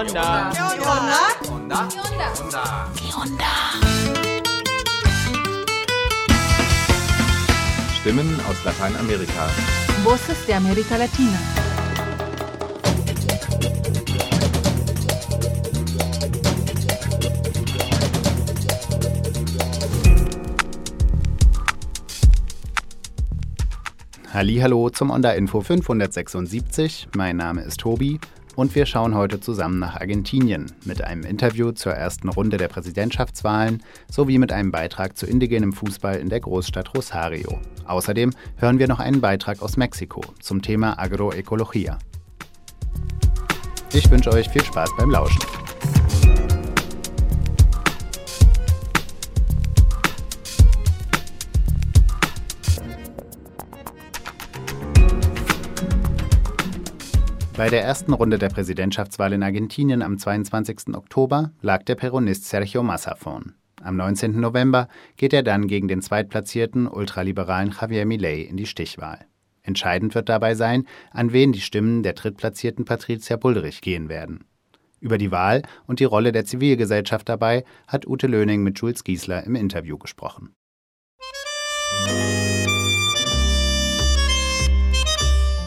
onda? ¿Qué onda? ¿Qué onda? Stimmen aus Lateinamerika. Voces de América Latina. Hallo zum Onda Info 576. Mein Name ist Tobi und wir schauen heute zusammen nach Argentinien mit einem Interview zur ersten Runde der Präsidentschaftswahlen sowie mit einem Beitrag zu indigenem Fußball in der Großstadt Rosario. Außerdem hören wir noch einen Beitrag aus Mexiko zum Thema Agroökologie. Ich wünsche euch viel Spaß beim Lauschen. Bei der ersten Runde der Präsidentschaftswahl in Argentinien am 22. Oktober lag der Peronist Sergio Massa vorn. Am 19. November geht er dann gegen den zweitplatzierten ultraliberalen Javier Milei in die Stichwahl. Entscheidend wird dabei sein, an wen die Stimmen der drittplatzierten Patricia Bullrich gehen werden. Über die Wahl und die Rolle der Zivilgesellschaft dabei hat Ute Löning mit Jules Giesler im Interview gesprochen.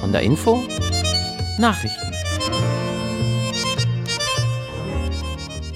Und der Info? Nachrichten.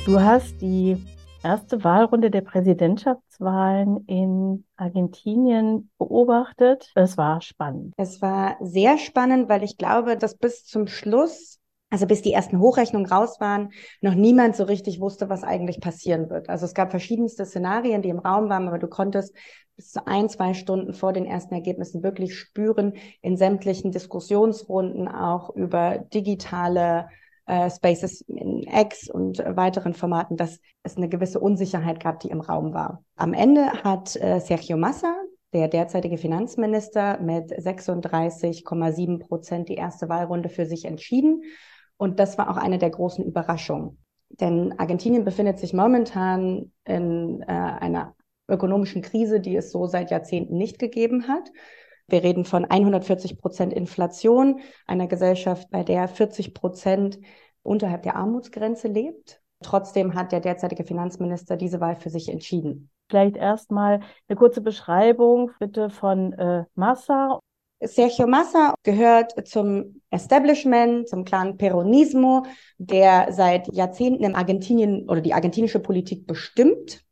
Du hast die erste Wahlrunde der Präsidentschaftswahlen in Argentinien beobachtet. Es war spannend. Es war sehr spannend, weil ich glaube, dass bis zum Schluss, also bis die ersten Hochrechnungen raus waren, noch niemand so richtig wusste, was eigentlich passieren wird. Also es gab verschiedenste Szenarien, die im Raum waren, aber du konntest bis zu ein, zwei Stunden vor den ersten Ergebnissen wirklich spüren in sämtlichen Diskussionsrunden auch über digitale äh, Spaces in X und weiteren Formaten, dass es eine gewisse Unsicherheit gab, die im Raum war. Am Ende hat äh, Sergio Massa, der derzeitige Finanzminister, mit 36,7 Prozent die erste Wahlrunde für sich entschieden. Und das war auch eine der großen Überraschungen. Denn Argentinien befindet sich momentan in äh, einer ökonomischen Krise, die es so seit Jahrzehnten nicht gegeben hat. Wir reden von 140 Prozent Inflation, einer Gesellschaft, bei der 40 Prozent unterhalb der Armutsgrenze lebt. Trotzdem hat der derzeitige Finanzminister diese Wahl für sich entschieden. Vielleicht erstmal eine kurze Beschreibung bitte von äh, Massa. Sergio Massa gehört zum Establishment, zum Clan Peronismo, der seit Jahrzehnten in Argentinien oder die argentinische Politik bestimmt.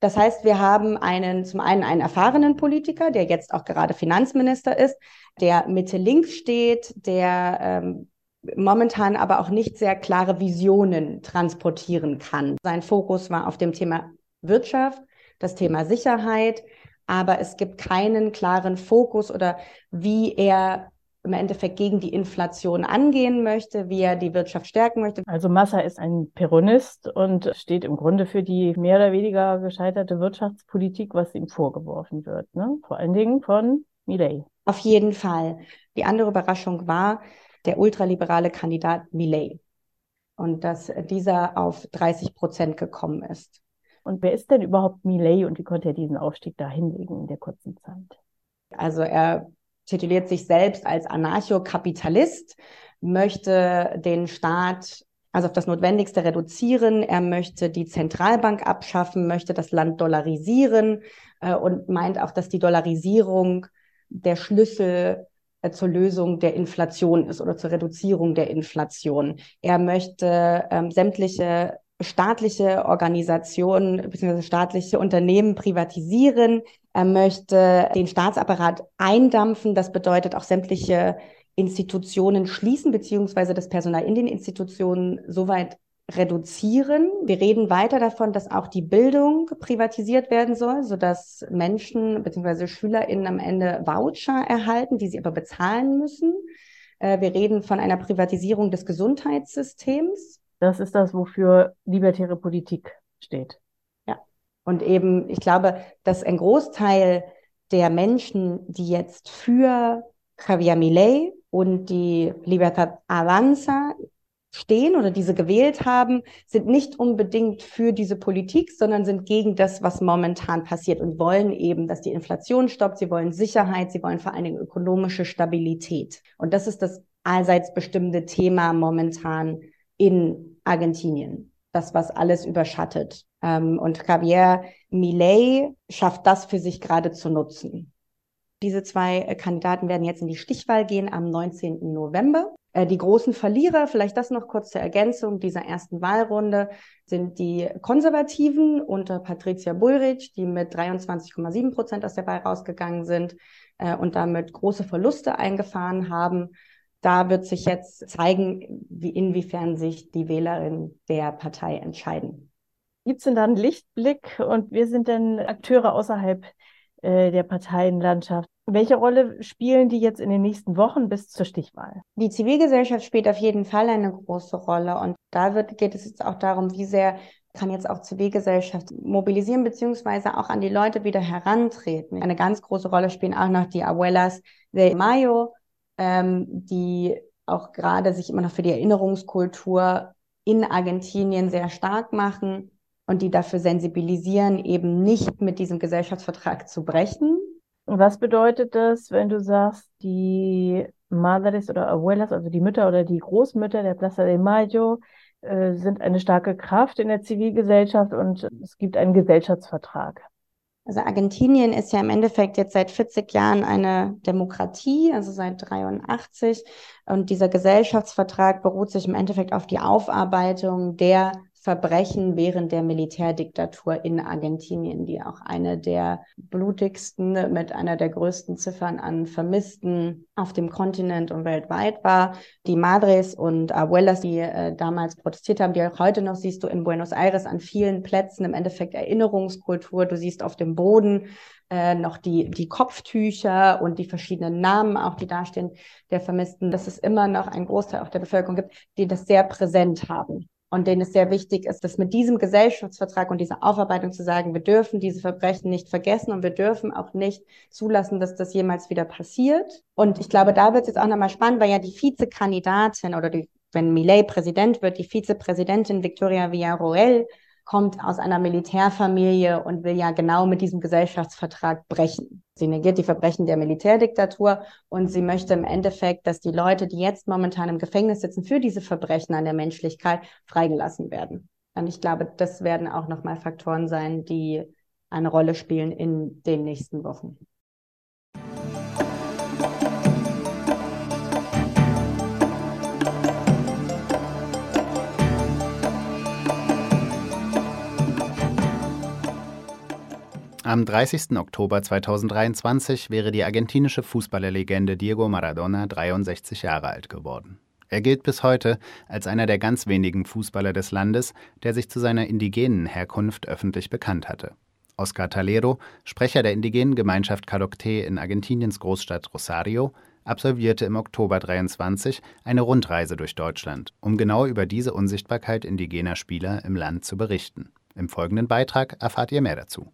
Das heißt, wir haben einen, zum einen einen erfahrenen Politiker, der jetzt auch gerade Finanzminister ist, der Mitte links steht, der ähm, momentan aber auch nicht sehr klare Visionen transportieren kann. Sein Fokus war auf dem Thema Wirtschaft, das Thema Sicherheit, aber es gibt keinen klaren Fokus oder wie er im Endeffekt gegen die Inflation angehen möchte, wie er die Wirtschaft stärken möchte. Also Massa ist ein Peronist und steht im Grunde für die mehr oder weniger gescheiterte Wirtschaftspolitik, was ihm vorgeworfen wird. Ne? Vor allen Dingen von Milei. Auf jeden Fall. Die andere Überraschung war der ultraliberale Kandidat Milei und dass dieser auf 30 Prozent gekommen ist. Und wer ist denn überhaupt Milei und wie konnte er diesen Aufstieg da hinlegen in der kurzen Zeit? Also er tituliert sich selbst als Anarchokapitalist, möchte den Staat also auf das Notwendigste reduzieren. Er möchte die Zentralbank abschaffen, möchte das Land dollarisieren äh, und meint auch, dass die Dollarisierung der Schlüssel äh, zur Lösung der Inflation ist oder zur Reduzierung der Inflation. Er möchte ähm, sämtliche staatliche Organisationen bzw. staatliche Unternehmen privatisieren. Er möchte den Staatsapparat eindampfen. Das bedeutet auch sämtliche Institutionen schließen beziehungsweise das Personal in den Institutionen soweit reduzieren. Wir reden weiter davon, dass auch die Bildung privatisiert werden soll, sodass Menschen bzw. SchülerInnen am Ende Voucher erhalten, die sie aber bezahlen müssen. Äh, wir reden von einer Privatisierung des Gesundheitssystems. Das ist das, wofür libertäre Politik steht. Ja. Und eben, ich glaube, dass ein Großteil der Menschen, die jetzt für Javier Milei und die Libertad Avanza stehen oder diese gewählt haben, sind nicht unbedingt für diese Politik, sondern sind gegen das, was momentan passiert und wollen eben, dass die Inflation stoppt. Sie wollen Sicherheit, sie wollen vor allen Dingen ökonomische Stabilität. Und das ist das allseits bestimmte Thema momentan in Argentinien. Das, was alles überschattet. Ähm, und Javier Milei schafft das für sich gerade zu nutzen. Diese zwei äh, Kandidaten werden jetzt in die Stichwahl gehen am 19. November. Äh, die großen Verlierer, vielleicht das noch kurz zur Ergänzung dieser ersten Wahlrunde, sind die Konservativen unter Patricia Bullrich, die mit 23,7 Prozent aus der Wahl rausgegangen sind äh, und damit große Verluste eingefahren haben. Da wird sich jetzt zeigen, wie, inwiefern sich die Wählerinnen der Partei entscheiden. Gibt es denn da einen Lichtblick und wir sind denn Akteure außerhalb äh, der Parteienlandschaft? Welche Rolle spielen die jetzt in den nächsten Wochen bis zur Stichwahl? Die Zivilgesellschaft spielt auf jeden Fall eine große Rolle und da wird, geht es jetzt auch darum, wie sehr kann jetzt auch Zivilgesellschaft mobilisieren, beziehungsweise auch an die Leute wieder herantreten. Eine ganz große Rolle spielen auch noch die Abuelas de Mayo, ähm, die auch gerade sich immer noch für die Erinnerungskultur in Argentinien sehr stark machen und die dafür sensibilisieren, eben nicht mit diesem Gesellschaftsvertrag zu brechen. Was bedeutet das, wenn du sagst, die Madres oder Abuelas, also die Mütter oder die Großmütter der Plaza de Mayo, äh, sind eine starke Kraft in der Zivilgesellschaft und es gibt einen Gesellschaftsvertrag? Also Argentinien ist ja im Endeffekt jetzt seit 40 Jahren eine Demokratie, also seit 83. Und dieser Gesellschaftsvertrag beruht sich im Endeffekt auf die Aufarbeitung der Verbrechen während der Militärdiktatur in Argentinien, die auch eine der blutigsten mit einer der größten Ziffern an Vermissten auf dem Kontinent und weltweit war. Die Madres und Abuelas, die äh, damals protestiert haben, die auch heute noch siehst du in Buenos Aires an vielen Plätzen im Endeffekt Erinnerungskultur. Du siehst auf dem Boden äh, noch die, die Kopftücher und die verschiedenen Namen, auch die dastehen, der Vermissten, dass es immer noch einen Großteil auch der Bevölkerung gibt, die das sehr präsent haben und denen es sehr wichtig ist, dass mit diesem Gesellschaftsvertrag und dieser Aufarbeitung zu sagen, wir dürfen diese Verbrechen nicht vergessen und wir dürfen auch nicht zulassen, dass das jemals wieder passiert. Und ich glaube, da wird es jetzt auch nochmal spannend, weil ja die Vizekandidatin oder die, wenn Millet Präsident wird, die Vizepräsidentin Victoria Villarroel kommt aus einer Militärfamilie und will ja genau mit diesem Gesellschaftsvertrag brechen. Sie negiert die Verbrechen der Militärdiktatur und sie möchte im Endeffekt, dass die Leute, die jetzt momentan im Gefängnis sitzen für diese Verbrechen an der Menschlichkeit, freigelassen werden. Und ich glaube, das werden auch nochmal Faktoren sein, die eine Rolle spielen in den nächsten Wochen. Am 30. Oktober 2023 wäre die argentinische Fußballerlegende Diego Maradona 63 Jahre alt geworden. Er gilt bis heute als einer der ganz wenigen Fußballer des Landes, der sich zu seiner indigenen Herkunft öffentlich bekannt hatte. Oscar Talero, Sprecher der indigenen Gemeinschaft Calocté in Argentiniens Großstadt Rosario, absolvierte im Oktober 23 eine Rundreise durch Deutschland, um genau über diese Unsichtbarkeit indigener Spieler im Land zu berichten. Im folgenden Beitrag erfahrt ihr mehr dazu.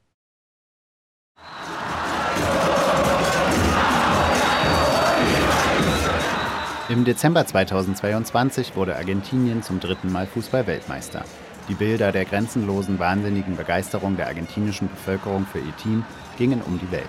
Im Dezember 2022 wurde Argentinien zum dritten Mal Fußball-Weltmeister. Die Bilder der grenzenlosen, wahnsinnigen Begeisterung der argentinischen Bevölkerung für ihr Team gingen um die Welt.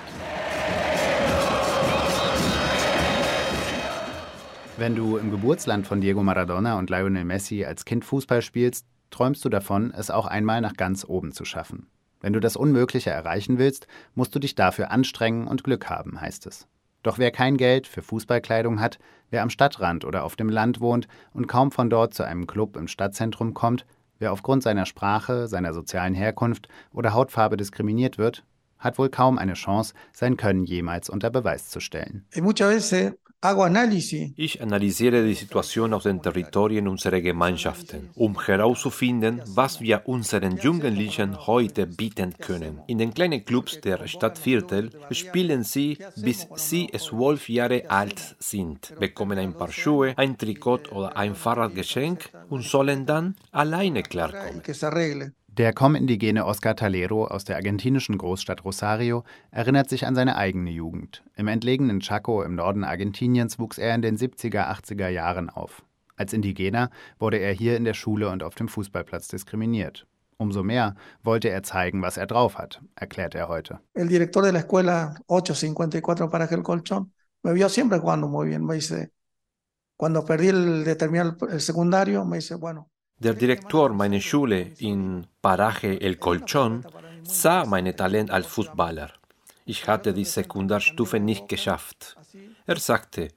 Wenn du im Geburtsland von Diego Maradona und Lionel Messi als Kind Fußball spielst, träumst du davon, es auch einmal nach ganz oben zu schaffen. Wenn du das Unmögliche erreichen willst, musst du dich dafür anstrengen und Glück haben, heißt es. Doch wer kein Geld für Fußballkleidung hat, wer am Stadtrand oder auf dem Land wohnt und kaum von dort zu einem Club im Stadtzentrum kommt, wer aufgrund seiner Sprache, seiner sozialen Herkunft oder Hautfarbe diskriminiert wird, hat wohl kaum eine Chance, sein Können jemals unter Beweis zu stellen. Ich analysiere die Situation auf den Territorien unserer Gemeinschaften, um herauszufinden, was wir unseren Jugendlichen heute bieten können. In den kleinen Clubs der Stadtviertel spielen sie, bis sie zwölf Jahre alt sind, bekommen ein paar Schuhe, ein Trikot oder ein Fahrradgeschenk und sollen dann alleine klarkommen. Der Com-Indigene Oscar Talero aus der argentinischen Großstadt Rosario erinnert sich an seine eigene Jugend. Im entlegenen Chaco im Norden Argentiniens wuchs er in den 70er, 80er Jahren auf. Als Indigener wurde er hier in der Schule und auf dem Fußballplatz diskriminiert. Umso mehr wollte er zeigen, was er drauf hat, erklärt er heute. El director de la escuela 854 para el colchón me vio siempre jugando muy bien. Me dice, cuando perdí el, de terminar el secundario, me dice, bueno, Der Direktor meiner Schule in Paraje El Colchón sah mein Talent als Fußballer. Ich hatte die Sekundarstufe nicht geschafft. Er sagte,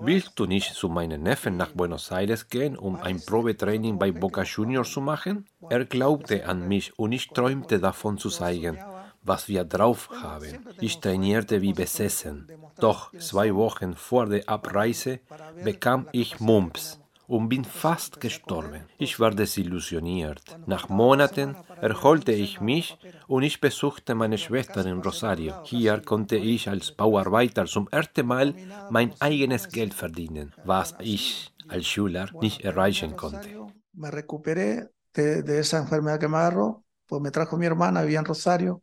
willst du nicht zu meinen Neffen nach Buenos Aires gehen, um ein Probetraining bei Boca Juniors zu machen? Er glaubte an mich und ich träumte davon zu zeigen, was wir drauf haben. Ich trainierte wie besessen. Doch zwei Wochen vor der Abreise bekam ich Mumps und bin fast gestorben. Ich war desillusioniert. Nach Monaten erholte ich mich und ich besuchte meine Schwester in Rosario. Hier konnte ich als Bauarbeiter zum ersten Mal mein eigenes Geld verdienen, was ich als Schüler nicht erreichen konnte. Me recuperé de, de esa enfermedad que me agarró, pues me trajo mi hermana, vivía en Rosario.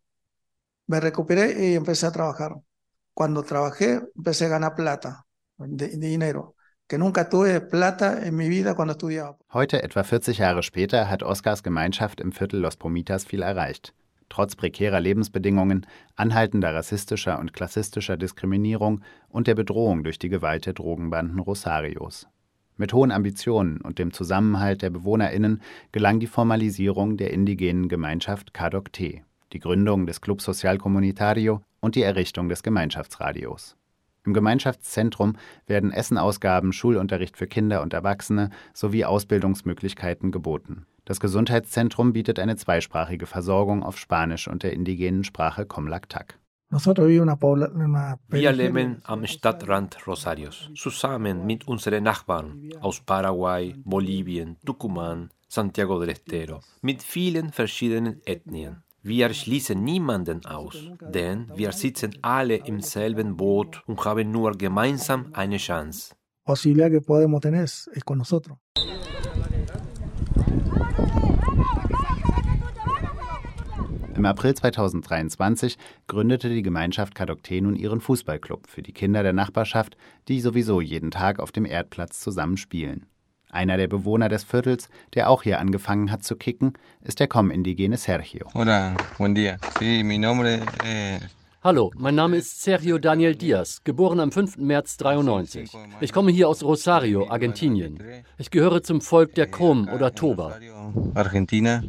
Me recuperé y empecé a trabajar. Cuando trabajé, empecé a ganar plata, dinero. Heute, etwa 40 Jahre später, hat Oscars Gemeinschaft im Viertel Los Pomitas viel erreicht. Trotz prekärer Lebensbedingungen, anhaltender rassistischer und klassistischer Diskriminierung und der Bedrohung durch die Gewalt der Drogenbanden Rosarios. Mit hohen Ambitionen und dem Zusammenhalt der BewohnerInnen gelang die Formalisierung der indigenen Gemeinschaft Cadocte, die Gründung des Club Social Comunitario und die Errichtung des Gemeinschaftsradios. Im Gemeinschaftszentrum werden Essenausgaben, Schulunterricht für Kinder und Erwachsene sowie Ausbildungsmöglichkeiten geboten. Das Gesundheitszentrum bietet eine zweisprachige Versorgung auf Spanisch und der indigenen Sprache Comlactac. Wir leben am Stadtrand Rosarios, zusammen mit unseren Nachbarn aus Paraguay, Bolivien, Tucumán, Santiago del Estero, mit vielen verschiedenen Ethnien. Wir schließen niemanden aus, denn wir sitzen alle im selben Boot und haben nur gemeinsam eine Chance. Posibilidad que podemos tener es con nosotros. Im April 2023 gründete die Gemeinschaft Kadokte nun ihren Fußballclub für die Kinder der Nachbarschaft, die sowieso jeden Tag auf dem Erdplatz zusammen spielen. Einer der Bewohner des Viertels, der auch hier angefangen hat zu kicken, ist der Com-Indigene Sergio. Hola, buen día. Sí, mi nombre es Hallo, mein Name ist Sergio Daniel Diaz, geboren am 5. März 93. Ich komme hier aus Rosario, Argentinien. Ich gehöre zum Volk der Com oder Toba. Argentina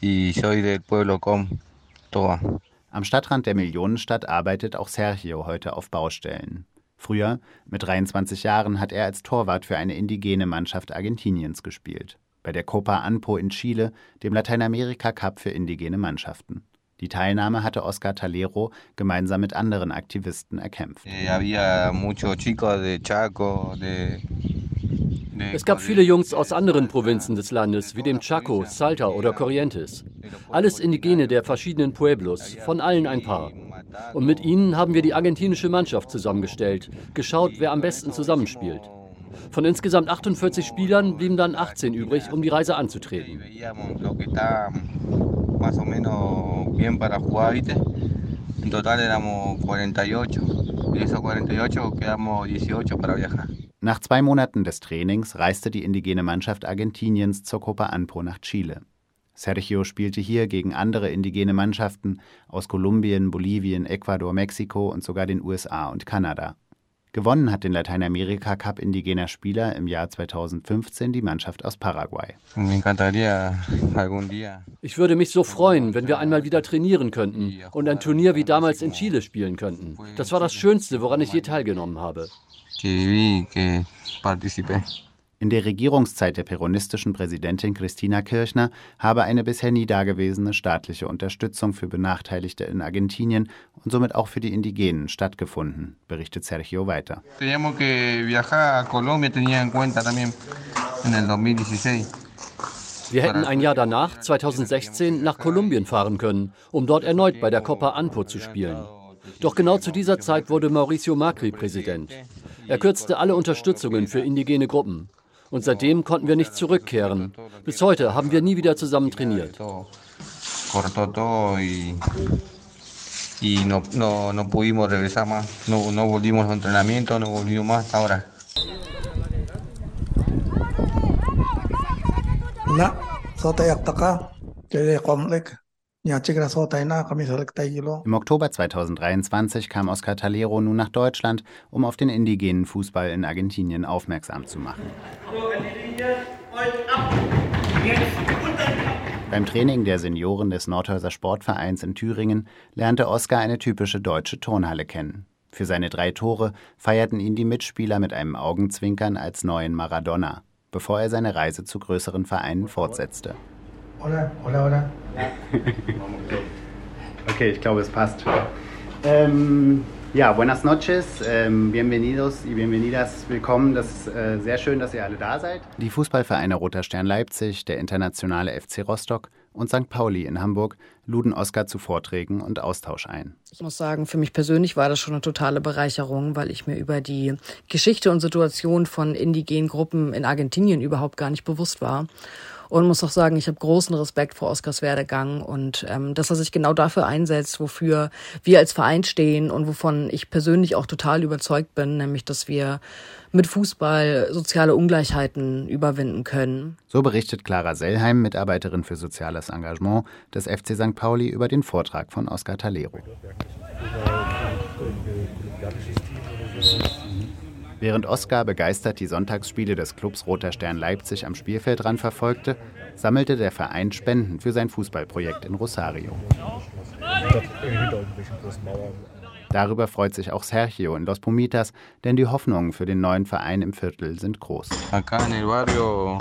y soy del pueblo Com, Toba. Am Stadtrand der Millionenstadt arbeitet auch Sergio heute auf Baustellen. Früher, mit 23 Jahren, hat er als Torwart für eine indigene Mannschaft Argentiniens gespielt. Bei der Copa Anpo in Chile, dem Lateinamerika Cup für indigene Mannschaften. Die Teilnahme hatte Oscar Talero gemeinsam mit anderen Aktivisten erkämpft. Es gab viele Jungs aus anderen Provinzen des Landes, wie dem Chaco, Salta oder Corrientes. Alles Indigene der verschiedenen Pueblos, von allen ein paar. Und mit ihnen haben wir die argentinische Mannschaft zusammengestellt, geschaut, wer am besten zusammenspielt. Von insgesamt 48 Spielern blieben dann 18 übrig, um die Reise anzutreten. En total éramos 48. Y esos 48 quedamos 18 para viajar. Nach zwei Monaten des Trainings reiste die indigene Mannschaft Argentiniens zur Copa Anpo nach Chile. Sergio spielte hier gegen andere indigene Mannschaften aus Kolumbien, Bolivien, Ecuador, Mexiko und sogar den USA und Kanada. Gewonnen hat den Lateinamerika Cup indigener Spieler im Jahr 2015 die Mannschaft aus Paraguay. Ich würde mich so freuen, wenn wir einmal wieder trainieren könnten und ein Turnier wie damals in Chile spielen könnten. Das war das Schönste, woran ich je teilgenommen habe. In der Regierungszeit der peronistischen Präsidentin Christina Kirchner habe eine bisher nie dagewesene staatliche Unterstützung für Benachteiligte in Argentinien und somit auch für die Indigenen stattgefunden, berichtet Sergio weiter. Wir hätten ein Jahr danach, 2016, nach Kolumbien fahren können, um dort erneut bei der Copa Anpo zu spielen. Doch genau zu dieser Zeit wurde Mauricio Macri Präsident. Er kürzte alle Unterstützungen für indigene Gruppen. Und seitdem konnten wir nicht zurückkehren. Bis heute haben wir nie wieder zusammen trainiert. y no, no, no pudimos regresar Im Oktober 2023 kam Oscar Talero nun nach Deutschland, um auf den indigenen Fußball in Argentinien aufmerksam zu machen. Beim Training der Senioren des Nordhäuser Sportvereins in Thüringen lernte Oskar eine typische deutsche Turnhalle kennen. Für seine drei Tore feierten ihn die Mitspieler mit einem Augenzwinkern als neuen Maradona, bevor er seine Reise zu größeren Vereinen fortsetzte. Hola, hola, hola. okay, ich glaube, es passt. Ähm, ja, buenas noches, ähm, bienvenidos y bienvenidas, willkommen. Das ist äh, sehr schön, dass ihr alle da seid. Die Fußballvereine Roter Stern Leipzig, der internationale FC Rostock und St. Pauli in Hamburg luden Oskar zu Vorträgen und Austausch ein. Ich muss sagen, für mich persönlich war das schon eine totale Bereicherung, weil ich mir über die Geschichte und Situation von indigenen Gruppen in Argentinien überhaupt gar nicht bewusst war. Und muss auch sagen, ich habe großen Respekt vor Oskars Werdegang und ähm, dass er sich genau dafür einsetzt, wofür wir als Verein stehen und wovon ich persönlich auch total überzeugt bin, nämlich dass wir mit Fußball soziale Ungleichheiten überwinden können. So berichtet Clara Sellheim, Mitarbeiterin für soziales Engagement des FC St. Pauli, über den Vortrag von Oskar Talero. Während Oskar begeistert die Sonntagsspiele des Clubs Roter Stern Leipzig am Spielfeldrand verfolgte, sammelte der Verein Spenden für sein Fußballprojekt in Rosario. Darüber freut sich auch Sergio in Los Pumitas, denn die Hoffnungen für den neuen Verein im Viertel sind groß. Acá en el barrio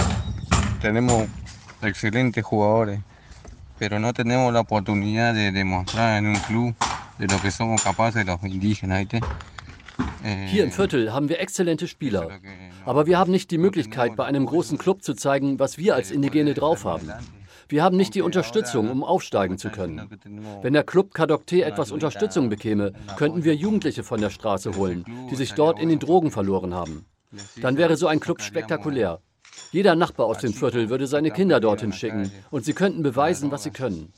tenemos excelentes jugadores, pero no tenemos la oportunidad de demostrar en club de lo que somos capaces los indígenas. Hier im Viertel haben wir exzellente Spieler. Aber wir haben nicht die Möglichkeit, bei einem großen Club zu zeigen, was wir als Indigene drauf haben. Wir haben nicht die Unterstützung, um aufsteigen zu können. Wenn der Club Kadokte etwas Unterstützung bekäme, könnten wir Jugendliche von der Straße holen, die sich dort in den Drogen verloren haben. Dann wäre so ein Club spektakulär. Jeder Nachbar aus dem Viertel würde seine Kinder dorthin schicken und sie könnten beweisen, was sie können.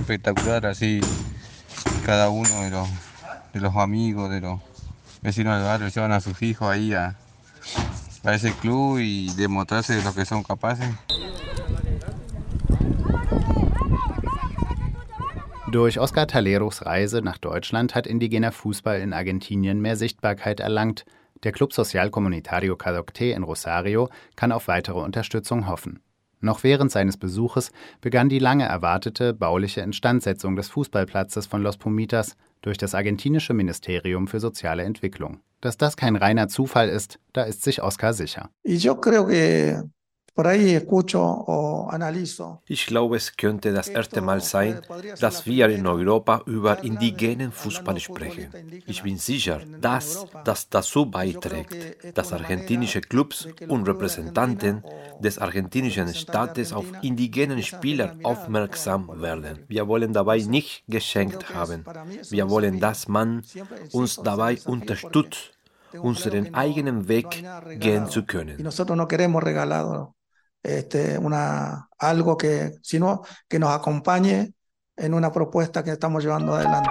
Espectacular así cada uno de los, de los amigos, de los vecinos del barrio llevan a sus hijos ahí a, a ese club y demostrarse de lo que son capaces. Durch Oscar Taleros Reise nach Deutschland hat indigener Fußball in Argentinien mehr Sichtbarkeit erlangt. Der Club Social Comunitario Cadocte in Rosario kann auf weitere Unterstützung hoffen. Noch während seines Besuches begann die lange erwartete bauliche Instandsetzung des Fußballplatzes von Los Pumitas durch das argentinische Ministerium für soziale Entwicklung. Dass das kein reiner Zufall ist, da ist sich Oscar sicher. Ich glaube, es könnte das erste Mal sein, dass wir in Europa über indigenen Fußball sprechen. Ich bin sicher, dass das dazu beiträgt, dass argentinische Clubs und Repräsentanten des argentinischen Staates auf indigenen Spieler aufmerksam werden. Wir wollen dabei nicht geschenkt haben. Wir wollen, dass man uns dabei unterstützt, unseren eigenen Weg gehen zu können este, una, algo que, sino que nos acompañe en una propuesta que estamos llevando adelante.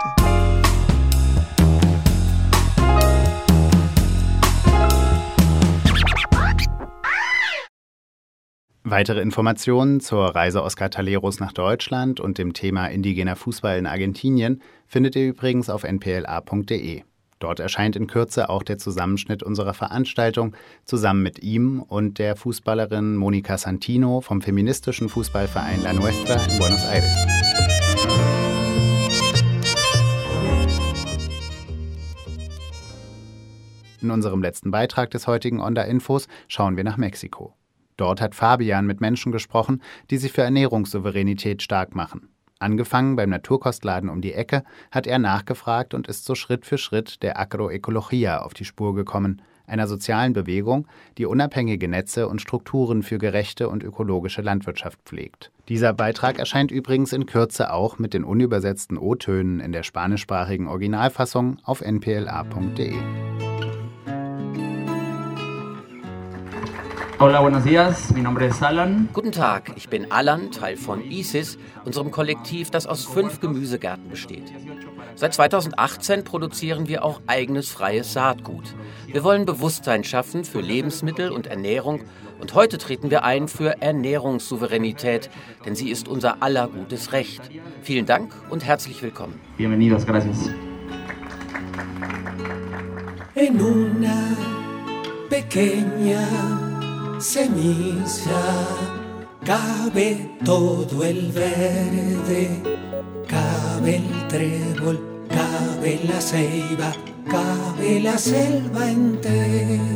Weitere Informationen zur Reise Oscar Taleros nach Deutschland und dem Thema indigener Fußball in Argentinien findet ihr übrigens auf npla.de. Dort erscheint in Kürze auch der Zusammenschnitt unserer Veranstaltung zusammen mit ihm und der Fußballerin Monika Santino vom feministischen Fußballverein La Nuestra in Buenos Aires. In unserem letzten Beitrag des heutigen Onda Infos schauen wir nach Mexiko. Dort hat Fabian mit Menschen gesprochen, die sich für Ernährungssouveränität stark machen. Angefangen beim Naturkostladen um die Ecke, hat er nachgefragt und ist so Schritt für Schritt der Agroecologia auf die Spur gekommen, einer sozialen Bewegung, die unabhängige Netze und Strukturen für gerechte und ökologische Landwirtschaft pflegt. Dieser Beitrag erscheint übrigens in Kürze auch mit den unübersetzten O-Tönen in der spanischsprachigen Originalfassung auf npla.de. Hola, buenos días. Mi nombre es Alan. Guten Tag, ich bin Alan, Teil von ISIS, unserem Kollektiv, das aus fünf Gemüsegärten besteht. Seit 2018 produzieren wir auch eigenes freies Saatgut. Wir wollen Bewusstsein schaffen für Lebensmittel und Ernährung und heute treten wir ein für Ernährungssouveränität, denn sie ist unser aller gutes Recht. Vielen Dank und herzlich willkommen. Bienvenidos, gracias. En una pequeña semilla, cabe todo el verde, cabe el trébol, cabe la ceiba, cabe la selva entera.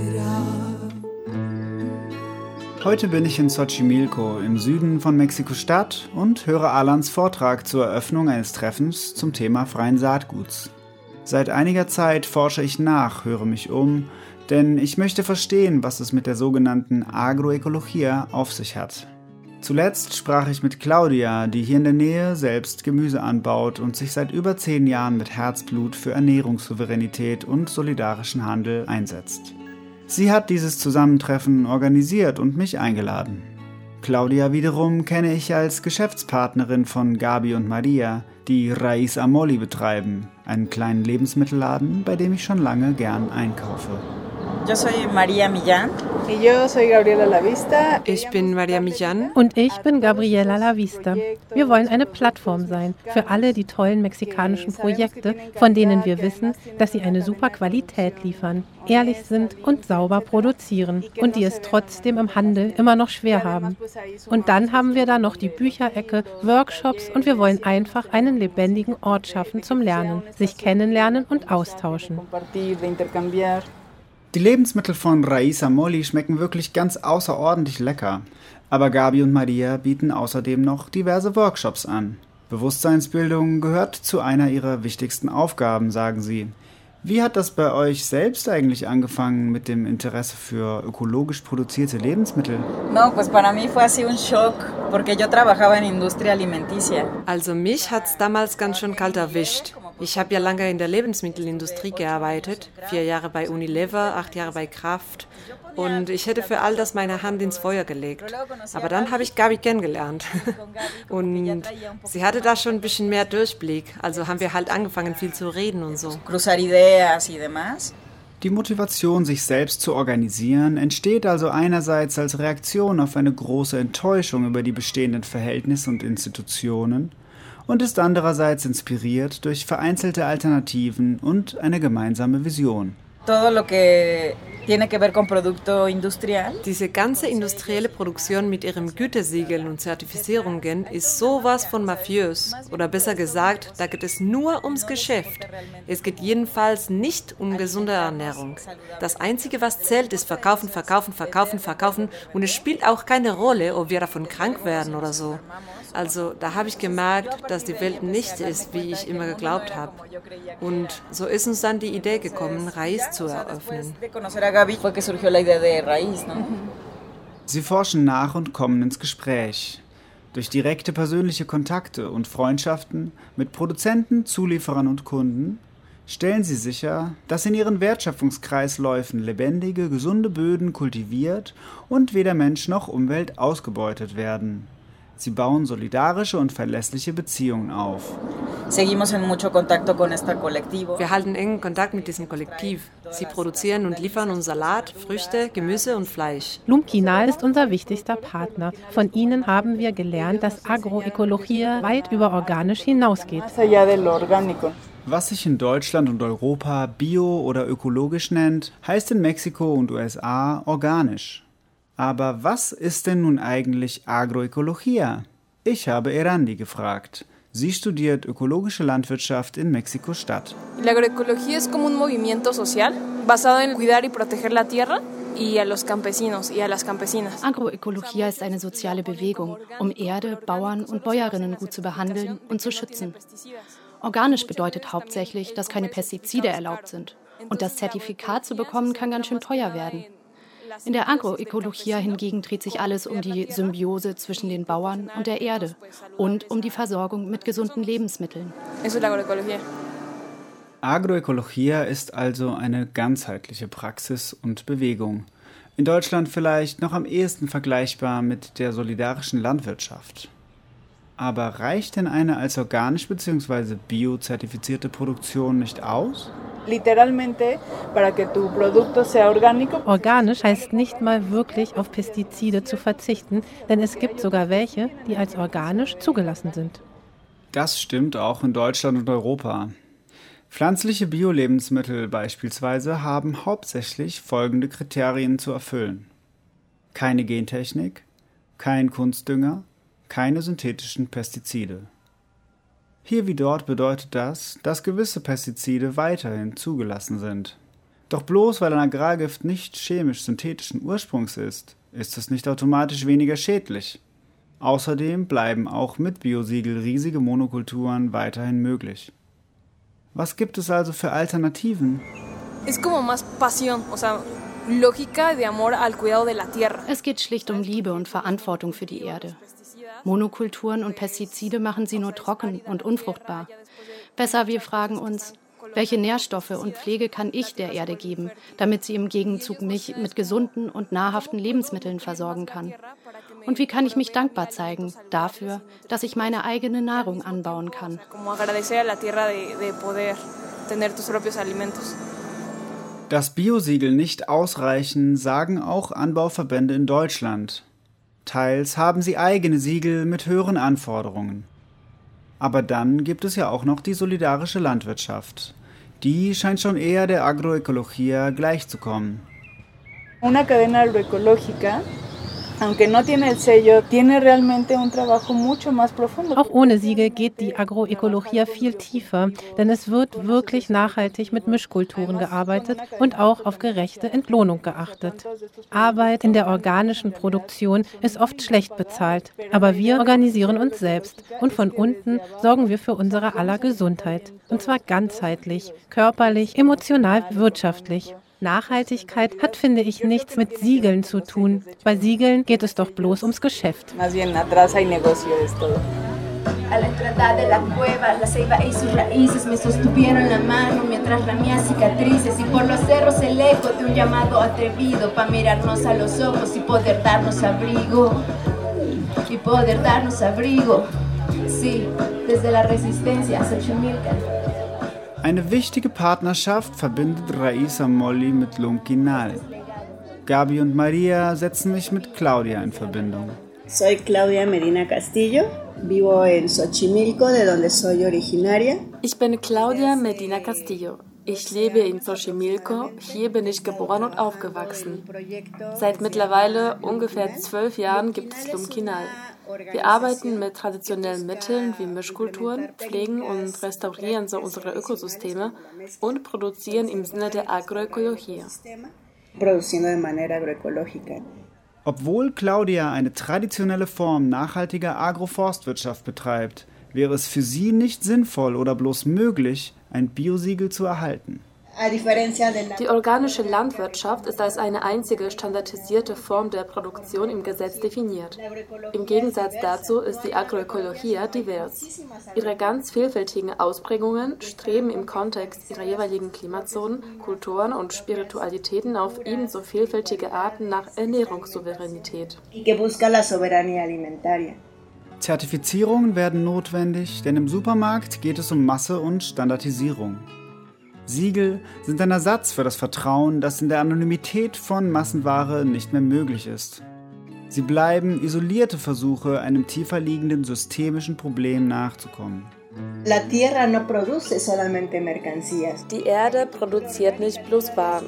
Heute bin ich in Xochimilco im Süden von Mexiko-Stadt und höre Alans Vortrag zur Eröffnung eines Treffens zum Thema freien Saatguts. Seit einiger Zeit forsche ich nach, höre mich um, denn ich möchte verstehen, was es mit der sogenannten Agroökologie auf sich hat. Zuletzt sprach ich mit Claudia, die hier in der Nähe selbst Gemüse anbaut und sich seit über zehn Jahren mit Herzblut für Ernährungssouveränität und solidarischen Handel einsetzt. Sie hat dieses Zusammentreffen organisiert und mich eingeladen. Claudia wiederum kenne ich als Geschäftspartnerin von Gabi und Maria, die Raiz Amoli betreiben, einen kleinen Lebensmittelladen, bei dem ich schon lange gern einkaufe. Yo soy María Millán. Y yo soy Gabriela Lavista. Ich bin Maria Millán. Und ich bin Gabriela Lavista. Wir wollen eine Plattform sein für alle die tollen mexikanischen Projekte, von denen wir wissen, dass sie eine super Qualität liefern, ehrlich sind und sauber produzieren und die es trotzdem im Handel immer noch schwer haben. Und dann haben wir da noch die Bücherecke, Workshops und wir wollen einfach einen lebendigen Ort schaffen zum Lernen, sich kennenlernen und austauschen. Die Lebensmittel von Raisa Molly schmecken wirklich ganz außerordentlich lecker. Aber Gabi und Maria bieten außerdem noch diverse Workshops an. Bewusstseinsbildung gehört zu einer ihrer wichtigsten Aufgaben, sagen sie. Wie hat das bei euch selbst eigentlich angefangen mit dem Interesse für ökologisch produzierte Lebensmittel? Also mich hat's damals ganz schön kalt erwischt. Ich habe ja lange in der Lebensmittelindustrie gearbeitet, vier Jahre bei Unilever, acht Jahre bei Kraft. Und ich hätte für all das meine Hand ins Feuer gelegt. Aber dann habe ich Gabi kennengelernt. Und sie hatte da schon ein bisschen mehr Durchblick, also haben wir halt angefangen viel zu reden und so. Die Motivation, sich selbst zu organisieren, entsteht also einerseits als Reaktion auf eine große Enttäuschung über die bestehenden Verhältnisse und Institutionen und ist andererseits inspiriert durch vereinzelte Alternativen und eine gemeinsame Vision. Diese ganze industrielle Produktion mit ihrem Gütesiegel und Zertifizierungen ist sowas von mafiös. Oder besser gesagt, da geht es nur ums Geschäft. Es geht jedenfalls nicht um gesunde Ernährung. Das Einzige, was zählt, ist verkaufen, verkaufen, verkaufen, verkaufen. Und es spielt auch keine Rolle, ob wir davon krank werden oder so. Also da habe ich gemerkt, dass die Welt nicht ist, wie ich immer geglaubt habe. Und so ist uns dann die Idee gekommen, Reis zu eröffnen. Sie forschen nach und kommen ins Gespräch. Durch direkte persönliche Kontakte und Freundschaften mit Produzenten, Zulieferern und Kunden stellen sie sicher, dass in ihren Wertschöpfungskreisläufen lebendige, gesunde Böden kultiviert und weder Mensch noch Umwelt ausgebeutet werden. Sie bauen solidarische und verlässliche Beziehungen auf. Wir halten engen Kontakt mit diesem Kollektiv. Sie produzieren und liefern uns Salat, Früchte, Gemüse und Fleisch. Lumkinal ist unser wichtigster Partner. Von ihnen haben wir gelernt, dass Agroökologie weit über organisch hinausgeht. Was sich in Deutschland und Europa bio oder ökologisch nennt, heißt in Mexiko und USA organisch. Aber was ist denn nun eigentlich Agroökologie? Ich habe Erandi gefragt. Sie studiert ökologische Landwirtschaft in Mexiko-Stadt. La agroecología es como un movimiento social basado en cuidar y proteger la tierra y a los campesinos y a las campesinas. Agroökologie ist eine soziale Bewegung, um Erde, Bauern und Bäuerinnen gut zu behandeln und zu schützen. Organisch bedeutet hauptsächlich, dass keine Pestizide erlaubt sind. Und das Zertifikat zu bekommen kann ganz schön teuer werden. In der Agroökologie hingegen dreht sich alles um die Symbiose zwischen den Bauern und der Erde und um die Versorgung mit gesunden Lebensmitteln. Agroökologie ist also eine ganzheitliche Praxis und Bewegung. In Deutschland vielleicht noch am ehesten vergleichbar mit der solidarischen Landwirtschaft. Aber reicht denn eine als organisch bzw. biozertifizierte Produktion nicht aus? Organisch heißt nicht mal wirklich auf Pestizide zu verzichten, denn es gibt sogar welche, die als organisch zugelassen sind. Das stimmt auch in Deutschland und Europa. Pflanzliche Bio-Lebensmittel beispielsweise haben hauptsächlich folgende Kriterien zu erfüllen. Keine Gentechnik, kein Kunstdünger, keine synthetischen Pestizide. Hier wie dort bedeutet das, dass gewisse Pestizide weiterhin zugelassen sind. Doch bloß weil ein Agrargift nicht chemisch-synthetischen Ursprungs ist, ist es nicht automatisch weniger schädlich. Außerdem bleiben auch mit Biosiegel riesige Monokulturen weiterhin möglich. Was gibt es also für Alternativen? Es geht schlicht um Liebe und Verantwortung für die Erde. Monokulturen und Pestizide machen sie nur trocken und unfruchtbar. Besser wir fragen uns, welche Nährstoffe und Pflege kann ich der Erde geben, damit sie im Gegenzug mich mit gesunden und nahrhaften Lebensmitteln versorgen kann? Und wie kann ich mich dankbar zeigen dafür, dass ich meine eigene Nahrung anbauen kann? Dass Biosiegel nicht ausreichen, sagen auch Anbauverbände in Deutschland. Teils haben sie eigene Siegel mit höheren Anforderungen. Aber dann gibt es ja auch noch die solidarische Landwirtschaft. Die scheint schon eher der Agroökologie gleichzukommen. Una cadena agroecológica aunque no tiene el sello, tiene realmente un trabajo mucho más profundo. Auch ohne Siegel geht die Agroökologie viel tiefer, denn es wird wirklich nachhaltig mit Mischkulturen gearbeitet und auch auf gerechte Entlohnung geachtet. Arbeit in der organischen Produktion ist oft schlecht bezahlt, aber wir organisieren uns selbst und von unten sorgen wir für unsere aller Gesundheit. Und zwar ganzheitlich, körperlich, emotional, wirtschaftlich. Nachhaltigkeit hat, finde ich, nichts mit Siegeln zu tun. Bei Siegeln geht es doch bloß ums Geschäft. A la entrada de la cueva, la ceiba y sus raíces me sostuvieron la mano mientras ramía cicatrices y por los cerros el eco de un llamado atrevido para mirarnos a los ojos y poder darnos abrigo. Y poder darnos abrigo. Sí, desde la resistencia a Xochimilca. Eine wichtige Partnerschaft verbindet Raisa Molly mit Lunkinal. Gabi und Maria setzen mich mit Claudia in Verbindung. Soy Claudia Medina Castillo, vivo en Xochimilco, de donde soy originaria. Ich bin Claudia Medina Castillo. Ich lebe in Xochimilco, hier bin ich geboren und aufgewachsen. Seit mittlerweile ungefähr zwölf Jahren gibt es Lumkinal. Wir arbeiten mit traditionellen Mitteln wie Mischkulturen, pflegen und restaurieren so unsere Ökosysteme und produzieren im Sinne der Agroökologie. Obwohl Claudia eine traditionelle Form nachhaltiger Agroforstwirtschaft betreibt, wäre es für sie nicht sinnvoll oder bloß möglich, ein Biosiegel zu erhalten. Die organische Landwirtschaft ist als eine einzige standardisierte Form der Produktion im Gesetz definiert. Im Gegensatz dazu ist die Agroökologie divers. Ihre ganz vielfältigen Ausprägungen streben im Kontext ihrer jeweiligen Klimazonen, Kulturen und Spiritualitäten auf ebenso vielfältige Arten nach Ernährungssouveränität. Zertifizierungen werden notwendig, denn im Supermarkt geht es um Masse und Standardisierung. Siegel sind ein Ersatz für das Vertrauen, das in der Anonymität von Massenware nicht mehr möglich ist. Sie bleiben isolierte Versuche, einem tiefer liegenden systemischen Problem nachzukommen. Die Erde produziert nicht bloß Waren.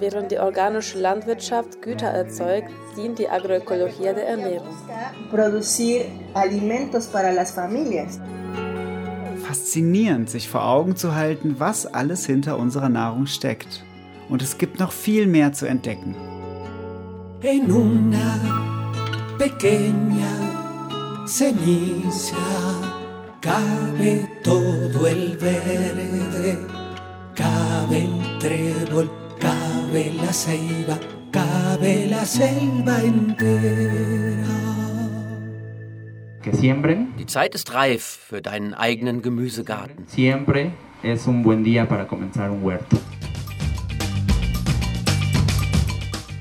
Während die organische Landwirtschaft Güter erzeugt, dient die Agroökologie der Ernährung. Faszinierend, sich vor Augen zu halten, was alles hinter unserer Nahrung steckt. Und es gibt noch viel mehr zu entdecken. En una pequeña ceniza cabe todo el verde, cabe el trébol, cabe la ceiba, cabe la selva entera. Die Zeit ist reif für deinen eigenen Gemüsegarten. Siempre es un buen día para comenzar un huerto.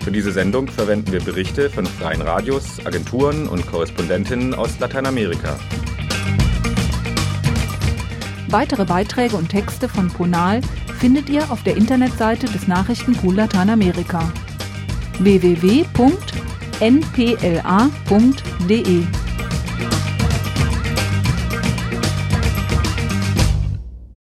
Für diese Sendung verwenden wir Berichte von freien Radios, Agenturen und Korrespondentinnen aus Lateinamerika. Weitere Beiträge und Texte von Ponal findet ihr auf der Internetseite des Nachrichtenpool Lateinamerika www.npla.de